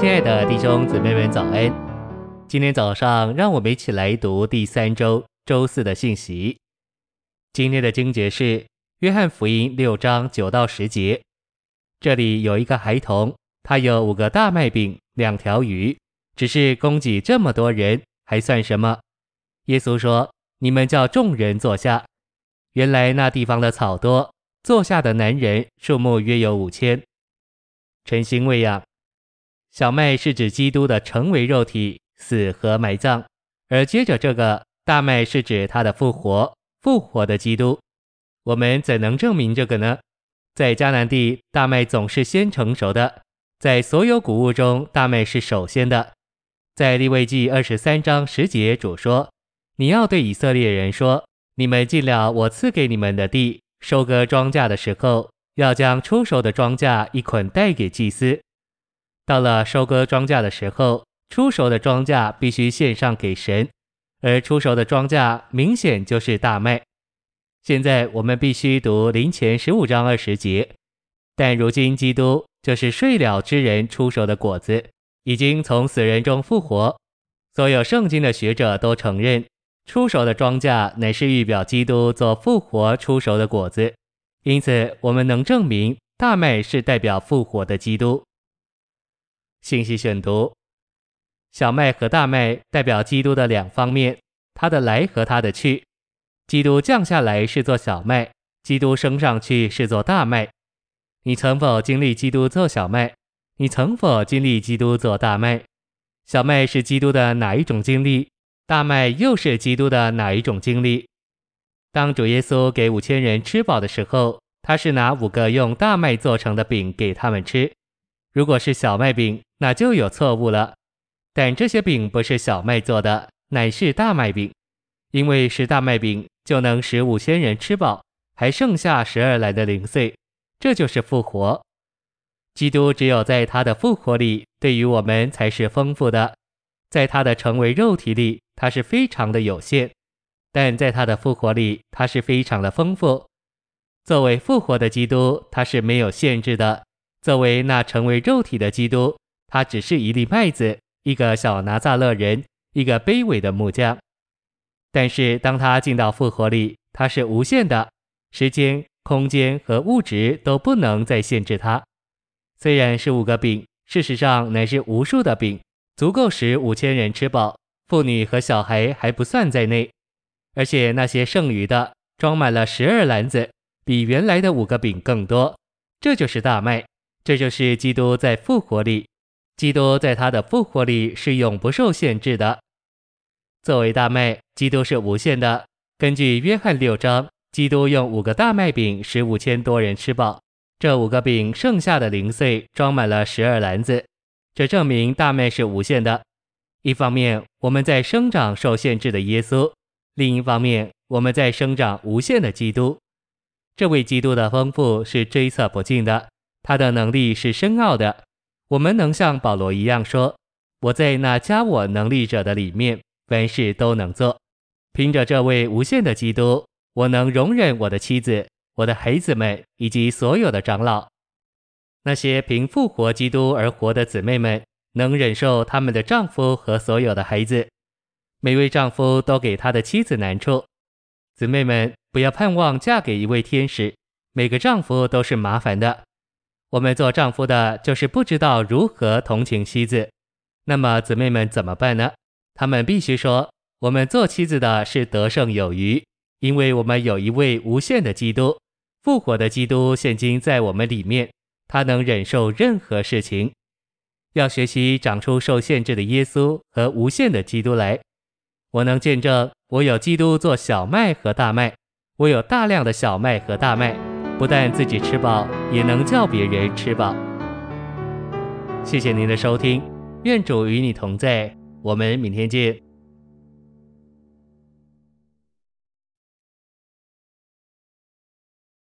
亲爱的弟兄姊妹们，早安！今天早上，让我们一起来读第三周周四的信息。今天的经节是《约翰福音》六章九到十节。这里有一个孩童，他有五个大麦饼、两条鱼，只是供给这么多人，还算什么？耶稣说：“你们叫众人坐下。”原来那地方的草多，坐下的男人数目约有五千。晨星喂养。小麦是指基督的成为肉体、死和埋葬，而接着这个大麦是指他的复活，复活的基督。我们怎能证明这个呢？在迦南地，大麦总是先成熟的，在所有谷物中，大麦是首先的。在利未记二十三章十节，主说：“你要对以色列人说，你们进了我赐给你们的地，收割庄稼的时候，要将初熟的庄稼一捆带给祭司。”到了收割庄稼的时候，初熟的庄稼必须献上给神，而初熟的庄稼明显就是大麦。现在我们必须读林前十五章二十节，但如今基督就是睡了之人出手的果子，已经从死人中复活。所有圣经的学者都承认，出手的庄稼乃是预表基督做复活出手的果子，因此我们能证明大麦是代表复活的基督。信息选读：小麦和大麦代表基督的两方面，他的来和他的去。基督降下来是做小麦，基督升上去是做大麦。你曾否经历基督做小麦？你曾否经历基督做大麦？小麦是基督的哪一种经历？大麦又是基督的哪一种经历？当主耶稣给五千人吃饱的时候，他是拿五个用大麦做成的饼给他们吃。如果是小麦饼，那就有错误了。但这些饼不是小麦做的，乃是大麦饼。因为是大麦饼，就能使五千人吃饱，还剩下十二篮的零碎。这就是复活。基督只有在他的复活里，对于我们才是丰富的。在他的成为肉体里，他是非常的有限；但在他的复活里，他是非常的丰富。作为复活的基督，他是没有限制的。作为那成为肉体的基督，他只是一粒麦子，一个小拿撒勒人，一个卑微的木匠。但是当他进到复活里，他是无限的，时间、空间和物质都不能再限制他。虽然是五个饼，事实上乃是无数的饼，足够使五千人吃饱，妇女和小孩还不算在内。而且那些剩余的装满了十二篮子，比原来的五个饼更多。这就是大麦。这就是基督在复活里，基督在他的复活里是永不受限制的。作为大麦，基督是无限的。根据约翰六章，基督用五个大麦饼使五千多人吃饱，这五个饼剩下的零碎装满了十二篮子，这证明大麦是无限的。一方面，我们在生长受限制的耶稣；另一方面，我们在生长无限的基督。这位基督的丰富是追测不尽的。他的能力是深奥的，我们能像保罗一样说：“我在那加我能力者的里面，凡事都能做。凭着这位无限的基督，我能容忍我的妻子、我的孩子们以及所有的长老。那些凭复活基督而活的姊妹们，能忍受他们的丈夫和所有的孩子。每位丈夫都给他的妻子难处。姊妹们，不要盼望嫁给一位天使，每个丈夫都是麻烦的。”我们做丈夫的，就是不知道如何同情妻子，那么姊妹们怎么办呢？他们必须说：我们做妻子的是得胜有余，因为我们有一位无限的基督，复活的基督现今在我们里面，他能忍受任何事情。要学习长出受限制的耶稣和无限的基督来。我能见证，我有基督做小麦和大麦，我有大量的小麦和大麦。不但自己吃饱，也能叫别人吃饱。谢谢您的收听，愿主与你同在，我们明天见。